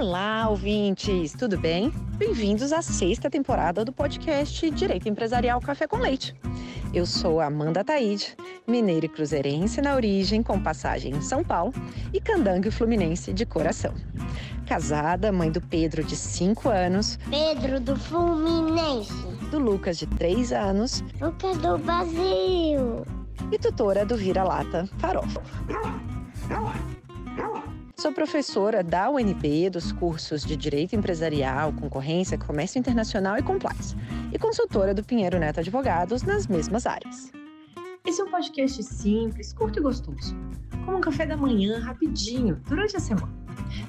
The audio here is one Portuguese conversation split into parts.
Olá, ouvintes, tudo bem? Bem-vindos à sexta temporada do podcast Direito Empresarial Café com Leite. Eu sou Amanda Taide, mineira e cruzeirense na origem, com passagem em São Paulo, e candangue fluminense de coração. Casada, mãe do Pedro, de 5 anos. Pedro do Fluminense. Do Lucas, de 3 anos. Lucas do Brasil. E tutora do Vira-Lata Farofa. Sou professora da UNB dos cursos de Direito Empresarial, Concorrência, Comércio Internacional e Compliance, e consultora do Pinheiro Neto Advogados nas mesmas áreas. Esse é um podcast simples, curto e gostoso, como um café da manhã rapidinho durante a semana.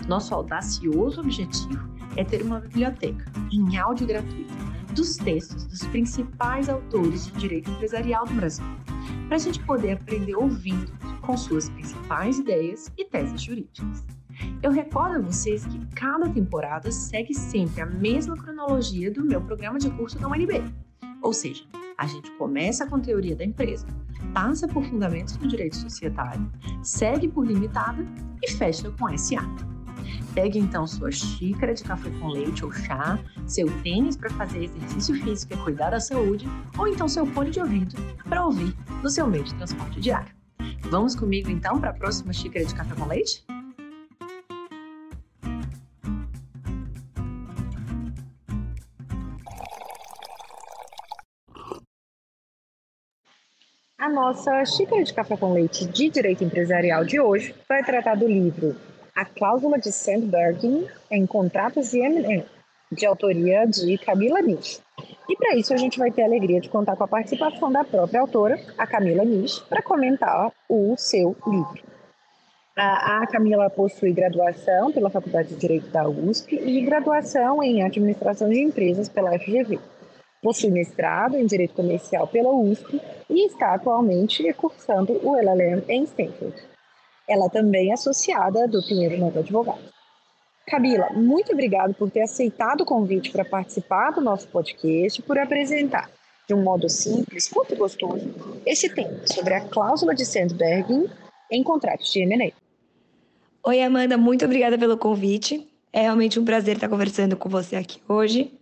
Nosso audacioso objetivo é ter uma biblioteca em áudio gratuito dos textos dos principais autores de direito empresarial do Brasil, para a gente poder aprender ouvindo com suas principais ideias e teses jurídicas. Eu recordo a vocês que cada temporada segue sempre a mesma cronologia do meu programa de curso da UNB. Ou seja, a gente começa com teoria da empresa, passa por fundamentos do direito societário, segue por limitada e fecha com SA. Pegue então sua xícara de café com leite ou chá, seu tênis para fazer exercício físico e cuidar da saúde, ou então seu fone de ouvido para ouvir no seu meio de transporte diário. Vamos comigo então para a próxima xícara de café com leite? A nossa xícara de café com leite de direito empresarial de hoje vai tratar do livro A Cláusula de Sandberging em Contratos de M&A, de autoria de Camila Nisch. E para isso a gente vai ter a alegria de contar com a participação da própria autora, a Camila Nisch, para comentar o seu livro. A, Camila possui graduação pela Faculdade de Direito da USP e graduação em Administração de Empresas pela FGV. Possui mestrado em Direito Comercial pela USP e está atualmente cursando o LLM em Stanford. Ela também é associada do Pinheiro Neto Advogados. Camila, muito obrigado por ter aceitado o convite para participar do nosso podcast, por apresentar de um modo simples, curto e gostoso, esse tema sobre a cláusula de Sandberg em contratos de M&A. Oi, Amanda, muito obrigada pelo convite. É realmente um prazer estar conversando com você aqui hoje,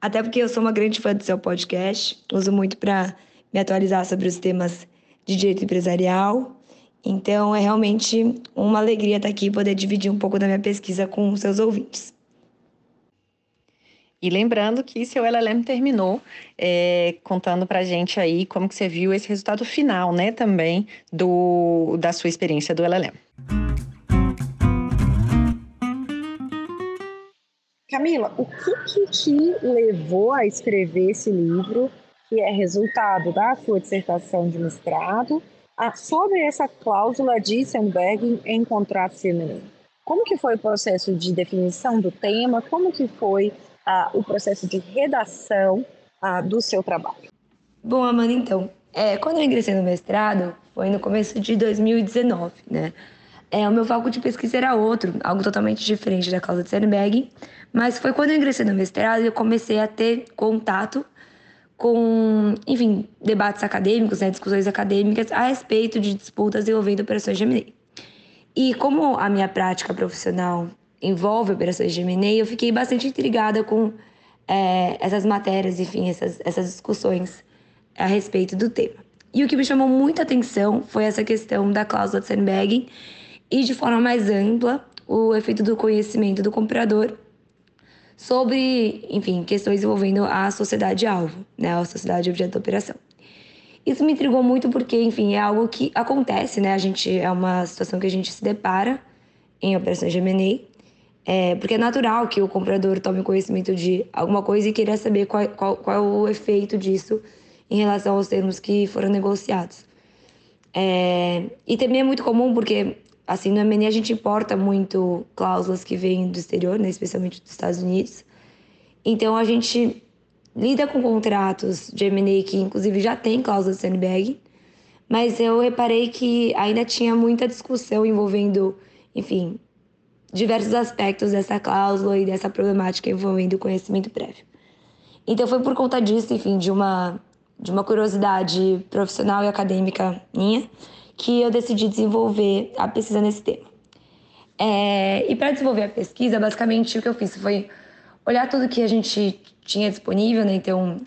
até porque eu sou uma grande fã do seu podcast, uso muito para me atualizar sobre os temas de direito empresarial então, é realmente uma alegria estar aqui e poder dividir um pouco da minha pesquisa com os seus ouvintes. E lembrando que seu LLM terminou é, contando para a gente aí como que você viu esse resultado final, né, também do, da sua experiência do LLM. Camila, o que, que te levou a escrever esse livro, que é resultado da sua dissertação de mestrado sobre essa cláusula de Sandberg em contrato feminino. Como que foi o processo de definição do tema? Como que foi ah, o processo de redação ah, do seu trabalho? Bom, Amanda, então, é, quando eu ingressei no mestrado, foi no começo de 2019, né? É, o meu foco de pesquisa era outro, algo totalmente diferente da causa de Sandberg, mas foi quando eu ingressei no mestrado e eu comecei a ter contato com, enfim, debates acadêmicos, né, discussões acadêmicas a respeito de disputas envolvendo operações de M&A. E como a minha prática profissional envolve operações de M&A, eu fiquei bastante intrigada com é, essas matérias, enfim, essas, essas discussões a respeito do tema. E o que me chamou muita atenção foi essa questão da cláusula de Sandberg e, de forma mais ampla, o efeito do conhecimento do comprador sobre, enfim, questões envolvendo a sociedade-alvo, né, a sociedade objeto da operação. Isso me intrigou muito porque, enfim, é algo que acontece, né? A gente é uma situação que a gente se depara em operações de M&A, é, porque é natural que o comprador tome conhecimento de alguma coisa e queira saber qual, qual, qual é o efeito disso em relação aos termos que foram negociados. É, e também é muito comum porque Assim, no M&A a gente importa muito cláusulas que vêm do exterior, né, especialmente dos Estados Unidos. Então a gente lida com contratos de M&A que inclusive já tem cláusulas de sandbag, mas eu reparei que ainda tinha muita discussão envolvendo, enfim, diversos aspectos dessa cláusula e dessa problemática envolvendo o conhecimento prévio. Então foi por conta disso, enfim, de uma de uma curiosidade profissional e acadêmica minha, que eu decidi desenvolver a pesquisa nesse tema. É, e para desenvolver a pesquisa, basicamente o que eu fiz foi olhar tudo que a gente tinha disponível, né? Então,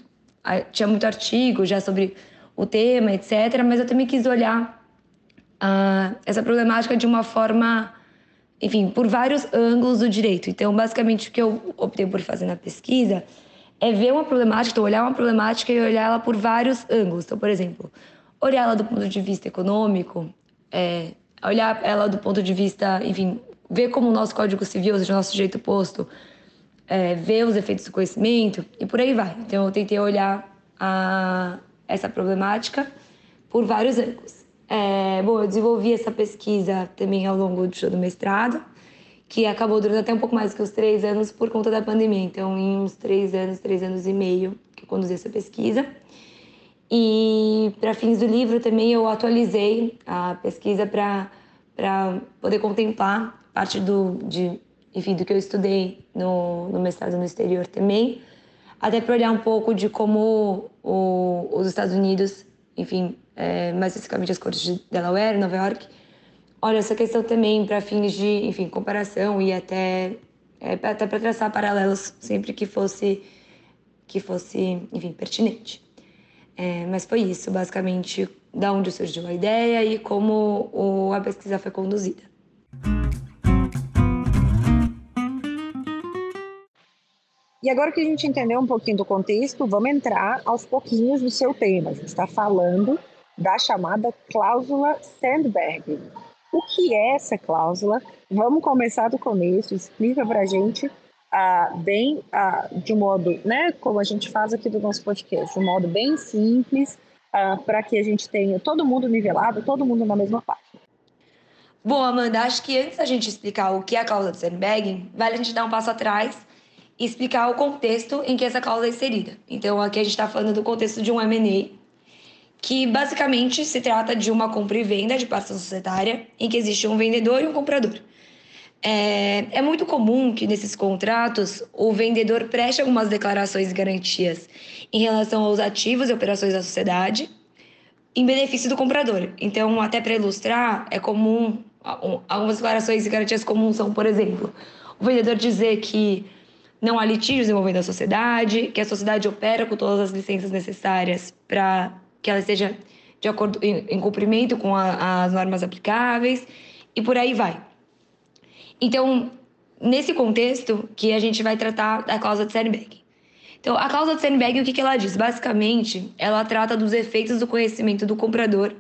tinha muito artigo já sobre o tema, etc. Mas eu também quis olhar uh, essa problemática de uma forma, enfim, por vários ângulos do direito. Então, basicamente, o que eu optei por fazer na pesquisa é ver uma problemática, então olhar uma problemática e olhar ela por vários ângulos. Então, por exemplo, olhar ela do ponto de vista econômico, é, olhar ela do ponto de vista, enfim, ver como o nosso Código Civil, ou seja, o nosso direito posto, é, ver os efeitos do conhecimento e por aí vai. Então, eu tentei olhar a, essa problemática por vários ângulos. É, bom, eu desenvolvi essa pesquisa também ao longo do, do mestrado, que acabou durando até um pouco mais que os três anos por conta da pandemia. Então, em uns três anos, três anos e meio que eu conduzi essa pesquisa. E para fins do livro também eu atualizei a pesquisa para poder contemplar parte do, de, enfim, do que eu estudei no, no mestrado no exterior também, até para olhar um pouco de como o, os Estados Unidos, enfim, é, mais especificamente as cortes de Delaware, Nova York, olha essa questão também para fins de, enfim, comparação e até é, até para traçar paralelos sempre que fosse que fosse, enfim, pertinente. É, mas foi isso, basicamente, da onde surgiu a ideia e como o, a pesquisa foi conduzida. E agora que a gente entendeu um pouquinho do contexto, vamos entrar aos pouquinhos no seu tema. A gente está falando da chamada cláusula Sandberg. O que é essa cláusula? Vamos começar do começo. Explica para a gente ah, bem ah, de modo, né, como a gente faz aqui do nosso podcast, de um modo bem simples, ah, para que a gente tenha todo mundo nivelado, todo mundo na mesma página. Bom, Amanda, acho que antes da gente explicar o que é a cláusula de sandbagging, vale a gente dar um passo atrás e explicar o contexto em que essa cláusula é inserida. Então, aqui a gente está falando do contexto de um M&A, que basicamente se trata de uma compra e venda de participação societária, em que existe um vendedor e um comprador. É, é, muito comum que nesses contratos o vendedor preste algumas declarações e garantias em relação aos ativos e operações da sociedade em benefício do comprador. Então, até para ilustrar, é comum algumas declarações e garantias comuns são, por exemplo, o vendedor dizer que não há litígios envolvendo a sociedade, que a sociedade opera com todas as licenças necessárias para que ela esteja de acordo em, em cumprimento com a, as normas aplicáveis e por aí vai. Então, nesse contexto que a gente vai tratar da cláusula de Sandbag. Então, a cláusula de Sandbag, o que, que ela diz? Basicamente, ela trata dos efeitos do conhecimento do comprador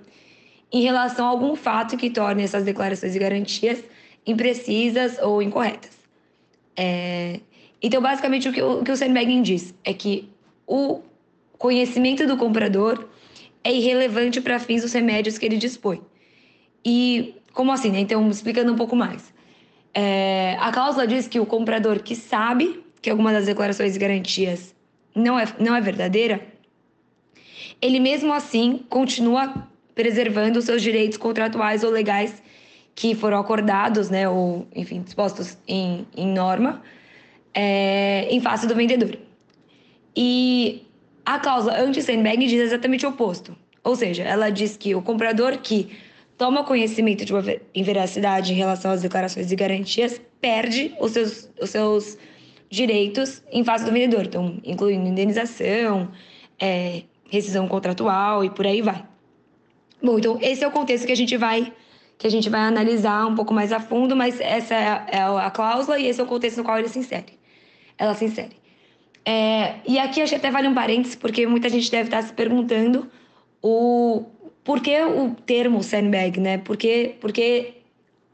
em relação a algum fato que torne essas declarações e garantias imprecisas ou incorretas. É... Então, basicamente, o que o, que o diz é que o conhecimento do comprador é irrelevante para fins dos remédios que ele dispõe. E como assim? Né? Então, explicando um pouco mais. É, a cláusula diz que o comprador que sabe que alguma das declarações e garantias não é, não é verdadeira, ele mesmo assim continua preservando os seus direitos contratuais ou legais que foram acordados, né, ou enfim, dispostos em, em norma, é, em face do vendedor. E a cláusula anti-sandbag diz exatamente o oposto. Ou seja, ela diz que o comprador que toma conhecimento de uma inveracidade em relação às declarações e garantias, perde os seus, os seus direitos em face do vendedor, então, incluindo indenização, é, rescisão contratual e por aí vai. Bom, então esse é o contexto que a gente vai que a gente vai analisar um pouco mais a fundo, mas essa é a, é a cláusula e esse é o contexto no qual ele se insere. Ela se insere. É, e aqui acho que até vale um parênteses, porque muita gente deve estar se perguntando o, por que o termo sandbag, né? Por que, por que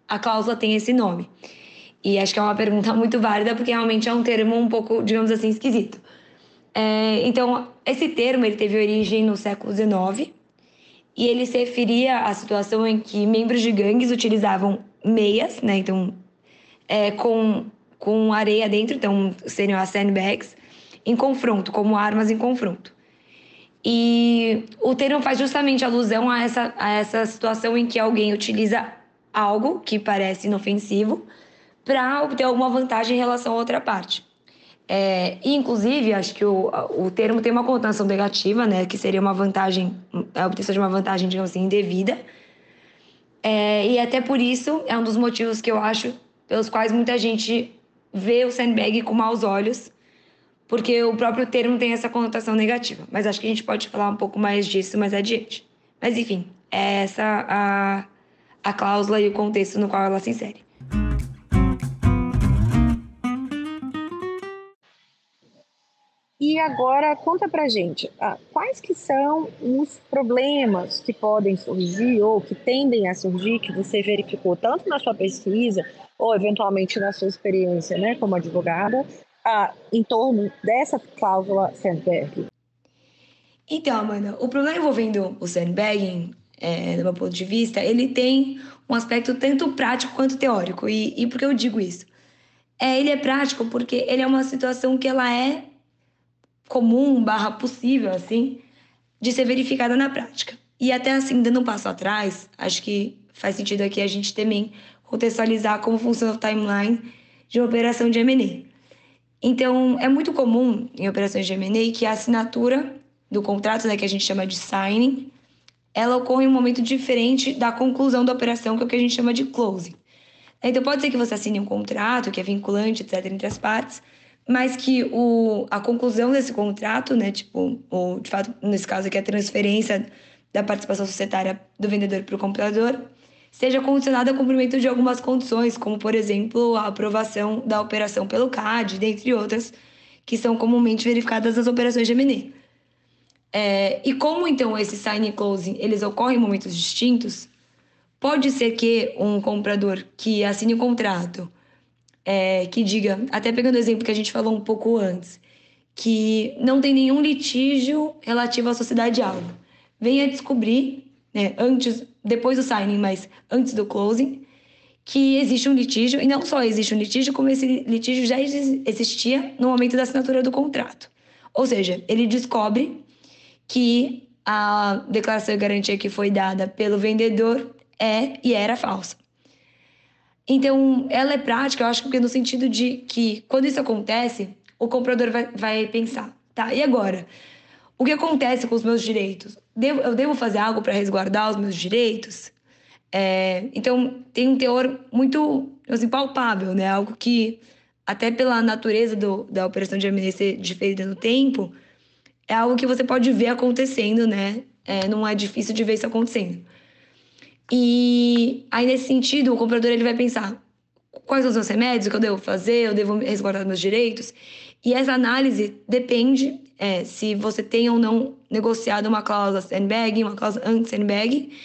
a cláusula tem esse nome? E acho que é uma pergunta muito válida, porque realmente é um termo um pouco, digamos assim, esquisito. É, então, esse termo ele teve origem no século XIX e ele se referia à situação em que membros de gangues utilizavam meias, né? Então, é, com, com areia dentro, então seriam as sandbags, em confronto, como armas em confronto. E o termo faz justamente alusão a essa, a essa situação em que alguém utiliza algo que parece inofensivo para obter alguma vantagem em relação a outra parte. É, inclusive, acho que o, o termo tem uma conotação negativa, né, que seria uma vantagem, a obtenção de uma vantagem, digamos assim, indevida. É, e até por isso é um dos motivos que eu acho pelos quais muita gente vê o sandbag com maus olhos, porque o próprio termo tem essa conotação negativa. Mas acho que a gente pode falar um pouco mais disso mais adiante. Mas enfim, é essa a, a cláusula e o contexto no qual ela se insere. E agora conta pra gente, ah, quais que são os problemas que podem surgir ou que tendem a surgir, que você verificou tanto na sua pesquisa ou eventualmente na sua experiência né, como advogada, em torno dessa cláusula Sandberg? Então, Amanda, o problema envolvendo o sandbagging, é, do meu ponto de vista, ele tem um aspecto tanto prático quanto teórico. E, e por que eu digo isso? É, ele é prático porque ele é uma situação que ela é comum, barra possível, assim, de ser verificada na prática. E até assim, dando um passo atrás, acho que faz sentido aqui a gente também contextualizar como funciona o timeline de uma operação de M&A. Então, é muito comum em operações de M&A que a assinatura do contrato, né, que a gente chama de signing, ela ocorre em um momento diferente da conclusão da operação, que é o que a gente chama de closing. Então, pode ser que você assine um contrato que é vinculante, etc., entre as partes, mas que o, a conclusão desse contrato, né, tipo, ou de fato, nesse caso aqui, a transferência da participação societária do vendedor para o comprador, seja condicionada ao cumprimento de algumas condições, como, por exemplo, a aprovação da operação pelo CAD, dentre outras, que são comumente verificadas nas operações de M&A. É, e como, então, esse sign e closing, eles ocorrem em momentos distintos, pode ser que um comprador que assine o um contrato é, que diga, até pegando o exemplo que a gente falou um pouco antes, que não tem nenhum litígio relativo à sociedade alvo. Venha descobrir, né, antes, depois do signing, mas antes do closing, que existe um litígio, e não só existe um litígio, como esse litígio já existia no momento da assinatura do contrato. Ou seja, ele descobre que a declaração de garantia que foi dada pelo vendedor é e era falsa. Então, ela é prática, eu acho que no sentido de que quando isso acontece, o comprador vai, vai pensar, tá, e agora? O que acontece com os meus direitos? Devo, eu devo fazer algo para resguardar os meus direitos? É, então, tem um teor muito assim, palpável, né? Algo que, até pela natureza do, da operação de ser diferida no tempo, é algo que você pode ver acontecendo, né? É, não é difícil de ver isso acontecendo. E aí, nesse sentido, o comprador ele vai pensar quais são os meus remédios, o que eu devo fazer, eu devo resguardar meus direitos. E essa análise depende é, se você tem ou não negociado uma cláusula sandbag, uma cláusula anti-sandbag,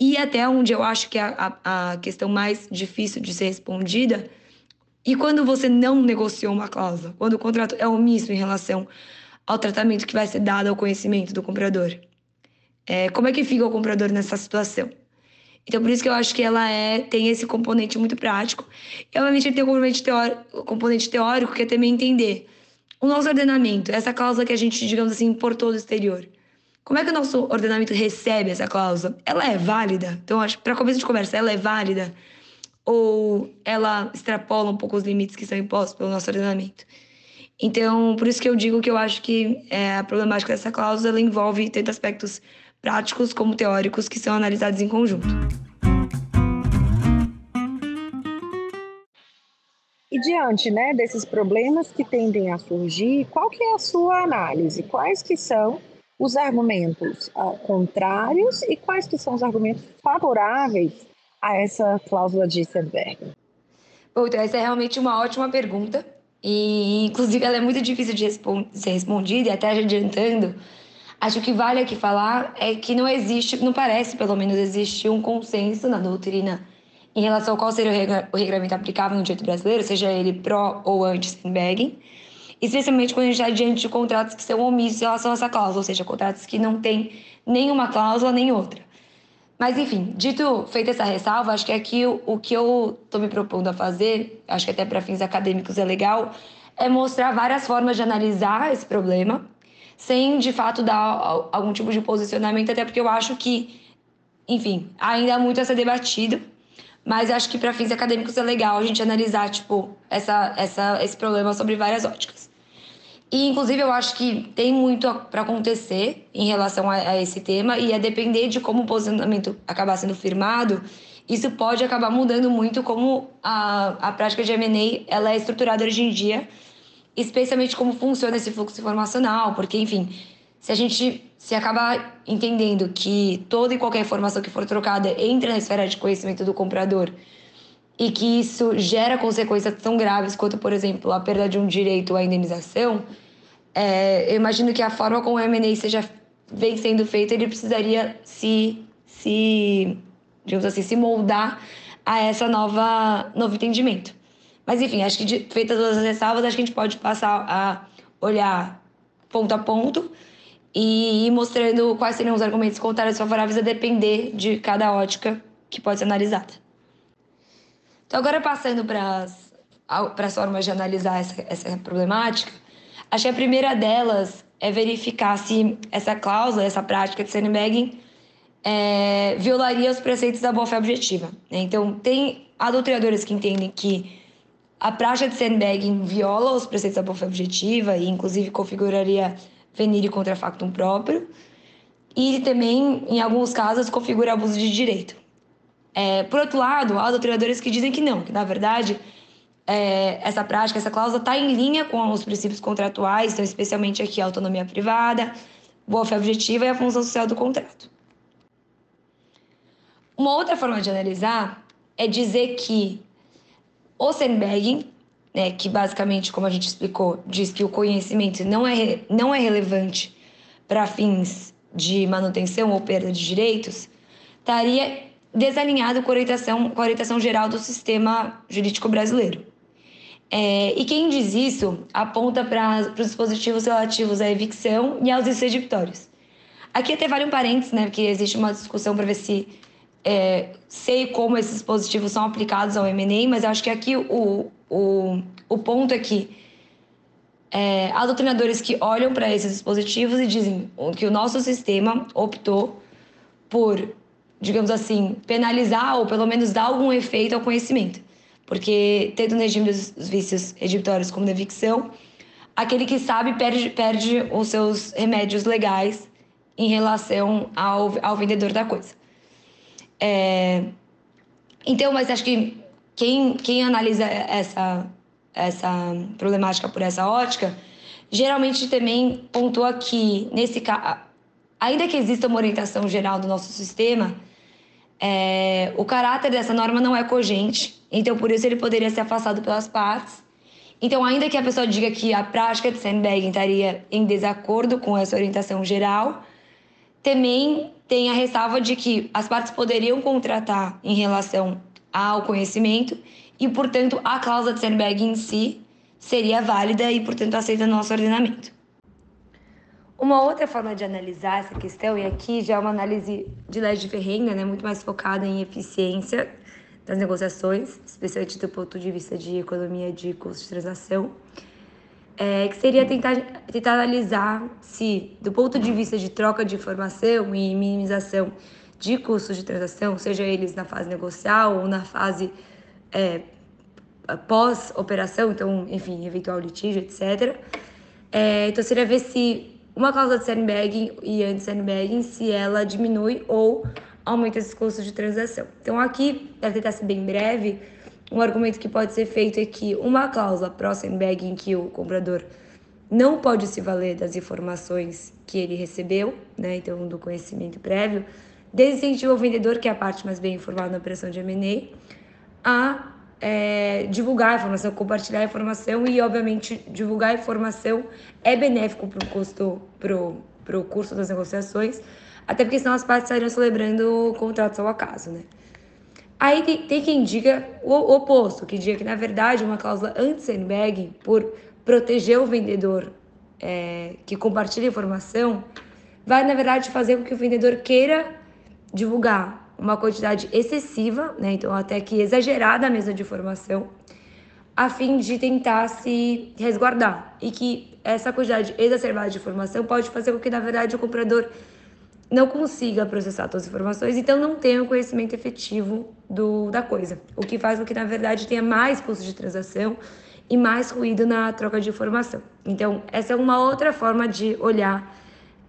e até onde eu acho que é a, a, questão mais difícil de ser respondida, e quando você não negociou uma cláusula, quando o contrato é omisso em relação ao tratamento que vai ser dado ao conhecimento do comprador. É, como é que fica o comprador nessa situação? Então, por isso que eu acho que ela é, tem esse componente muito prático. E, obviamente, tem o componente teórico, componente teórico, que é também entender o nosso ordenamento, essa cláusula que a gente, digamos assim, importou do exterior. Como é que o nosso ordenamento recebe essa cláusula? Ela é válida? Então, para começo de conversa, ela é válida? Ou ela extrapola um pouco os limites que são impostos pelo nosso ordenamento? Então, por isso que eu digo que eu acho que é, a problemática dessa cláusula envolve tanto aspectos práticos como teóricos que são analisados em conjunto. Diante né, desses problemas que tendem a surgir, qual que é a sua análise? Quais que são os argumentos uh, contrários e quais que são os argumentos favoráveis a essa cláusula de Sandberg? Bom, então essa é realmente uma ótima pergunta e, inclusive, ela é muito difícil de ser respondida e até adiantando, Acho que vale aqui falar é que não existe, não parece pelo menos existir um consenso na doutrina em relação a qual seria o regulamento aplicável no direito brasileiro, seja ele pró ou anti-sandbagging, especialmente quando a gente está diante de contratos que são omissos em relação a essa cláusula, ou seja, contratos que não têm nenhuma cláusula nem outra. Mas, enfim, dito feita essa ressalva, acho que aqui o, o que eu estou me propondo a fazer, acho que até para fins acadêmicos é legal, é mostrar várias formas de analisar esse problema sem de fato dar algum tipo de posicionamento, até porque eu acho que, enfim, ainda há muito a ser debatido. Mas acho que para fins acadêmicos é legal a gente analisar, tipo, essa, essa, esse problema sobre várias óticas. E, inclusive, eu acho que tem muito para acontecer em relação a, a, esse tema e a depender de como o posicionamento acabar sendo firmado isso pode acabar mudando muito como a, a prática de M&A ela é estruturada hoje em dia, especialmente como funciona esse fluxo informacional, porque, enfim, se a gente se acabar entendendo que toda e qualquer informação que for trocada entra na esfera de conhecimento do comprador e que isso gera consequências tão graves quanto, por exemplo, a perda de um direito à indenização, é, eu imagino que a forma como o M&A seja vem sendo feito, ele precisaria se, se digamos assim, se moldar a essa nova novo entendimento. Mas enfim, acho que de, feitas todas as ressalvas, acho que a gente pode passar a olhar ponto a ponto e ir mostrando quais seriam os argumentos contrários favoráveis a depender de cada ótica que pode ser analisada. Então, agora passando para as formas de analisar essa, essa problemática, acho que a primeira delas é verificar se essa cláusula, essa prática de sandbagging é, violaria os preceitos da boa-fé objetiva. Né? Então, tem adulteradores que entendem que a prática de sandbagging viola os preceitos da boa-fé objetiva e, inclusive, configuraria venire contra factum próprio. E também, em alguns casos, configura abuso de direito. É, por outro lado, há doutrinadores que dizem que não, que na verdade é, essa prática, essa cláusula está em linha com os princípios contratuais, então especialmente aqui a autonomia privada, boa-fé objetiva e a função social do contrato. Uma outra forma de analisar é dizer que o sandbagging, né, que basicamente, como a gente explicou, diz que o conhecimento não é, não é relevante para fins de manutenção ou perda de direitos, estaria desalinhado com a orientação, com a orientação geral do sistema jurídico brasileiro. É, e quem diz isso aponta para os dispositivos relativos à evicção e aos extraditórios. Aqui até vale um parênteses, né, porque existe uma discussão para ver se é, sei como esses dispositivos são aplicados ao M&A, mas acho que aqui o, o, o ponto é que é, há doutrinadores que olham para esses dispositivos e dizem que o nosso sistema optou por, digamos assim, penalizar ou pelo menos dar algum efeito ao conhecimento. Porque, tendo no regime dos vícios editórios como da evicção, aquele que sabe perde, perde os seus remédios legais em relação ao, ao vendedor da coisa. É... Então, mas acho que quem, quem analisa essa, essa problemática por essa ótica, geralmente também pontua que, nesse caso, ainda que exista uma orientação geral do nosso sistema, é, o caráter dessa norma não é cogente, então por isso ele poderia ser afastado pelas partes. Então, ainda que a pessoa diga que a prática de sandbagging estaria em desacordo com essa orientação geral, também tem a ressalva de que as partes poderiam contratar em relação ao conhecimento e, portanto, a cláusula de sandbag em si seria válida e, portanto, aceita no nosso ordenamento. Uma outra forma de analisar essa questão, e aqui já é uma análise de lei de ferrenga, né, muito mais focada em eficiência das negociações, especialmente do ponto de vista de economia de custo de transação, é, que seria tentar, tentar analisar se, do ponto de vista de troca de informação e minimização de custos de transação, seja eles na fase negocial ou na fase é, pós-operação, então, enfim, eventual litígio, etc. É, então, seria ver se uma cláusula de sandbagging e anti-sandbagging, se ela diminui ou aumenta esses custos de transação. Então, aqui, para tentar ser bem breve, um argumento que pode ser feito é que uma cláusula pró-sandbag em que o comprador não pode se valer das informações que ele recebeu, né, então do conhecimento prévio, desincentiva o vendedor, que é a parte mais bem informada na operação de M&A, a é, divulgar a informação, compartilhar a informação e, obviamente, divulgar a informação é benéfico para o custo, para o curso das negociações, até porque senão as partes estariam celebrando contratos ao acaso, né? Aí tem, tem quem diga o oposto, que diga que, na verdade, uma cláusula anti-sandbag, por proteger o vendedor é, que compartilha informação, vai, na verdade, fazer com que o vendedor queira divulgar uma quantidade excessiva, né, então até que exagerada mesmo de informação, a fim de tentar se resguardar. E que essa quantidade exacerbada de informação pode fazer com que, na verdade, o comprador não consiga processar todas as informações, então não tenha o conhecimento efetivo do, da coisa, o que faz com que, na verdade, tenha mais custo de transação e mais ruído na troca de informação. Então, essa é uma outra forma de olhar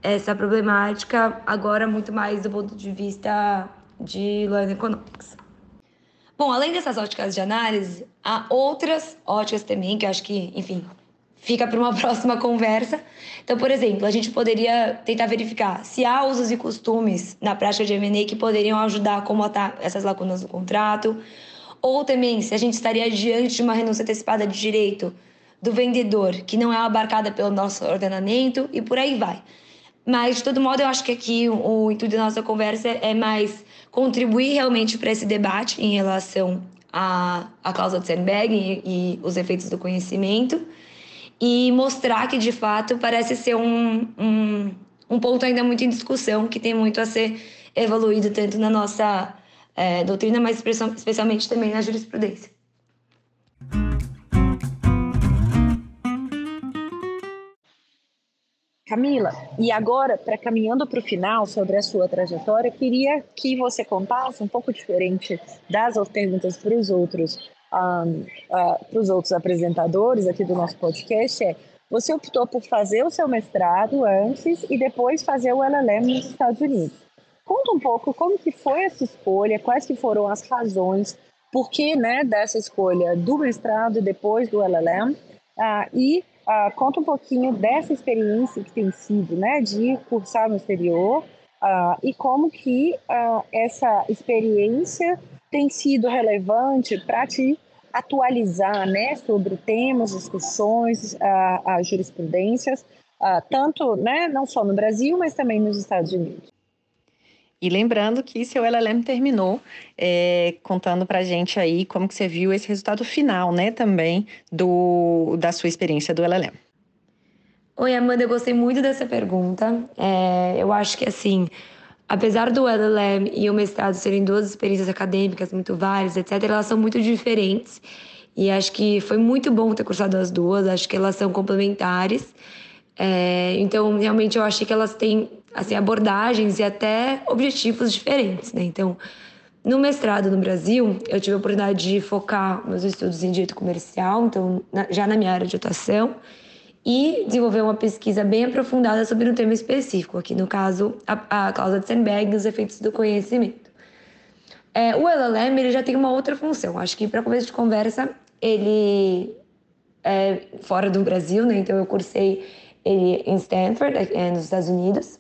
essa problemática, agora muito mais do ponto de vista de Learning Economics. Bom, além dessas óticas de análise, há outras óticas também que eu acho que, enfim, fica para uma próxima conversa. Então, por exemplo, a gente poderia tentar verificar se há usos e costumes na prática de M&A que poderiam ajudar a comatar essas lacunas do contrato, ou também se a gente estaria diante de uma renúncia antecipada de direito do vendedor, que não é abarcada pelo nosso ordenamento, e por aí vai. Mas, de todo modo, eu acho que aqui o, intuito da nossa conversa é mais contribuir realmente para esse debate em relação à, à cláusula de Sandberg e, e os efeitos do conhecimento e mostrar que, de fato, parece ser um, um, um ponto ainda muito em discussão, que tem muito a ser evoluído tanto na nossa é, doutrina, mas especialmente também na jurisprudência. Camila, e agora, para caminhando para o final sobre a sua trajetória, queria que você contasse um pouco diferente das perguntas para os outros, um, uh, para os outros apresentadores aqui do nosso podcast. É, você optou por fazer o seu mestrado antes e depois fazer o LLM nos Estados Unidos. Conta um pouco como que foi essa escolha, quais que foram as razões, por que né, dessa escolha do mestrado e depois do LLM, uh, ah, e Uh, conta um pouquinho dessa experiência que tem sido, né, de cursar no exterior uh, e como que uh, essa experiência tem sido relevante para te atualizar, né, sobre temas, discussões, jurisprudências, tanto, né, não só no Brasil, mas também nos Estados Unidos. E lembrando que seu LLM terminou é, contando para gente aí como que você viu esse resultado final, né, também do, da sua experiência do LLM. Oi, Amanda, eu gostei muito dessa pergunta. É, eu acho que, assim, apesar do LLM e o mestrado serem duas experiências acadêmicas muito várias, etc., elas são muito diferentes. E acho que foi muito bom ter cursado as duas, acho que elas são complementares. É, então, realmente, eu achei que elas têm assim, abordagens e até objetivos diferentes. Né? Então, no mestrado no Brasil, eu tive a oportunidade de focar meus estudos em direito comercial, então, na, já na minha área de atuação, e desenvolver uma pesquisa bem aprofundada sobre um tema específico, aqui no caso, a, a cláusula de Sandberg e os efeitos do conhecimento. É, o LLM ele já tem uma outra função. Acho que, para começo de conversa, ele é fora do Brasil, né? Então, eu cursei ele em Stanford, é, nos Estados Unidos.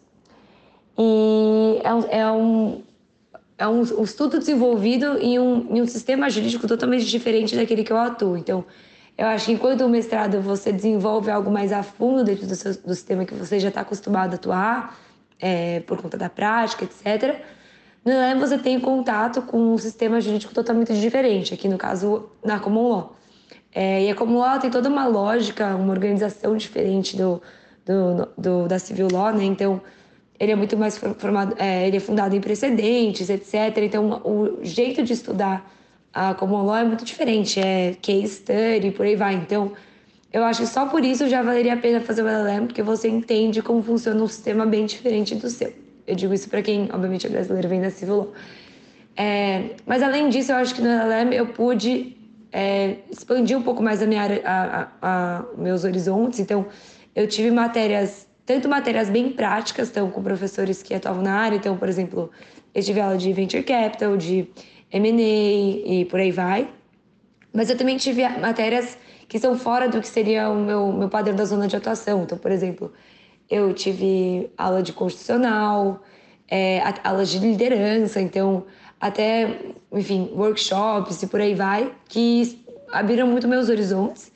E é é um, é um, um estudo desenvolvido em um, em um sistema jurídico totalmente diferente daquele que eu atuo. Então, eu acho que enquanto o mestrado você desenvolve algo mais a fundo dentro do, seu, do sistema que você já está acostumado a atuar, é, por conta da prática, etc., no ELEM você tem contato com um sistema jurídico totalmente diferente, aqui no caso, na Common Law. É, e a Common Law tem toda uma lógica, uma organização diferente do, do, do da Civil Law, né? Então, ele é muito mais formado, é, ele é fundado em precedentes, etc. Então, o jeito de estudar a common law é muito diferente, é case study, por aí vai. Então, eu acho que só por isso já valeria a pena fazer o LLM, porque você entende como funciona um sistema bem diferente do seu. Eu digo isso para quem, obviamente, é brasileiro, vem da Civil Law. É, mas, além disso, eu acho que no LLM eu pude é, expandir um pouco mais a minha área, a, a, a meus horizontes. Então, eu tive matérias tanto matérias bem práticas, então com professores que atuavam na área, então, por exemplo, eu tive aula de Venture Capital, de M&A e por aí vai. Mas eu também tive matérias que são fora do que seria o meu, meu padrão da zona de atuação. Então, por exemplo, eu tive aula de constitucional, é, aulas de liderança, então até, enfim, workshops e por aí vai, que abriram muito meus horizontes.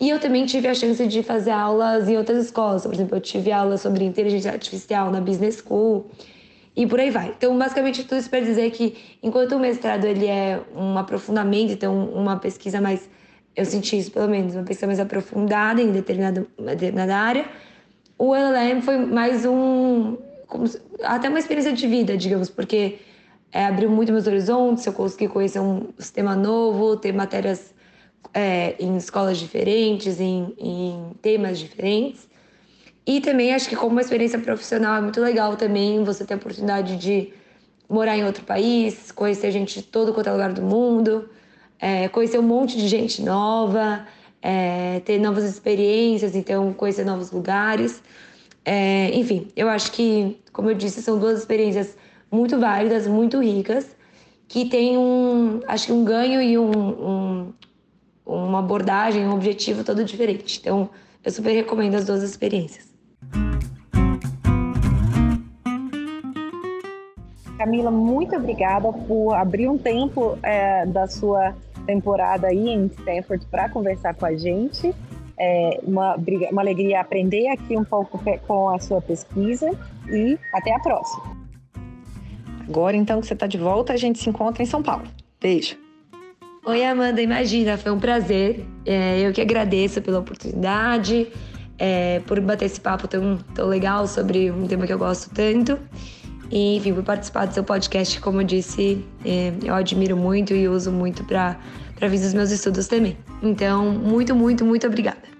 E eu também tive a chance de fazer aulas em outras escolas. Por exemplo, eu tive aula sobre inteligência artificial na Business School e por aí vai. Então, basicamente, tudo isso para dizer que enquanto o mestrado ele é um aprofundamento, então uma pesquisa mais, eu senti isso pelo menos, uma pesquisa mais aprofundada em determinada, determinada área, o LLM foi mais um, até uma experiência de vida, digamos, porque é, abriu muito meus horizontes, eu consegui conhecer um sistema novo, ter matérias é, em escolas diferentes, em, em temas diferentes. E também acho que como experiência profissional é muito legal também você ter a oportunidade de morar em outro país, conhecer gente de todo quanto é lugar do mundo, é, conhecer um monte de gente nova, é, ter novas experiências, então conhecer novos lugares. É, enfim, eu acho que, como eu disse, são duas experiências muito válidas, muito ricas que tem um, acho que um ganho e um, um, uma abordagem, um objetivo todo diferente. Então, eu super recomendo as duas experiências. Camila, muito obrigada por abrir um tempo é, da sua temporada aí em Stanford para conversar com a gente. É uma, uma alegria aprender aqui um pouco com a sua pesquisa e até a próxima. Agora, então, que você está de volta, a gente se encontra em São Paulo. Beijo. Oi, Amanda, imagina, foi um prazer. É, eu que agradeço pela oportunidade, é, por bater esse papo tão, tão legal sobre um tema que eu gosto tanto. E, enfim, por participar do seu podcast, como eu disse, é, eu admiro muito e uso muito para vir dos meus estudos também. Então, muito, muito, muito obrigada.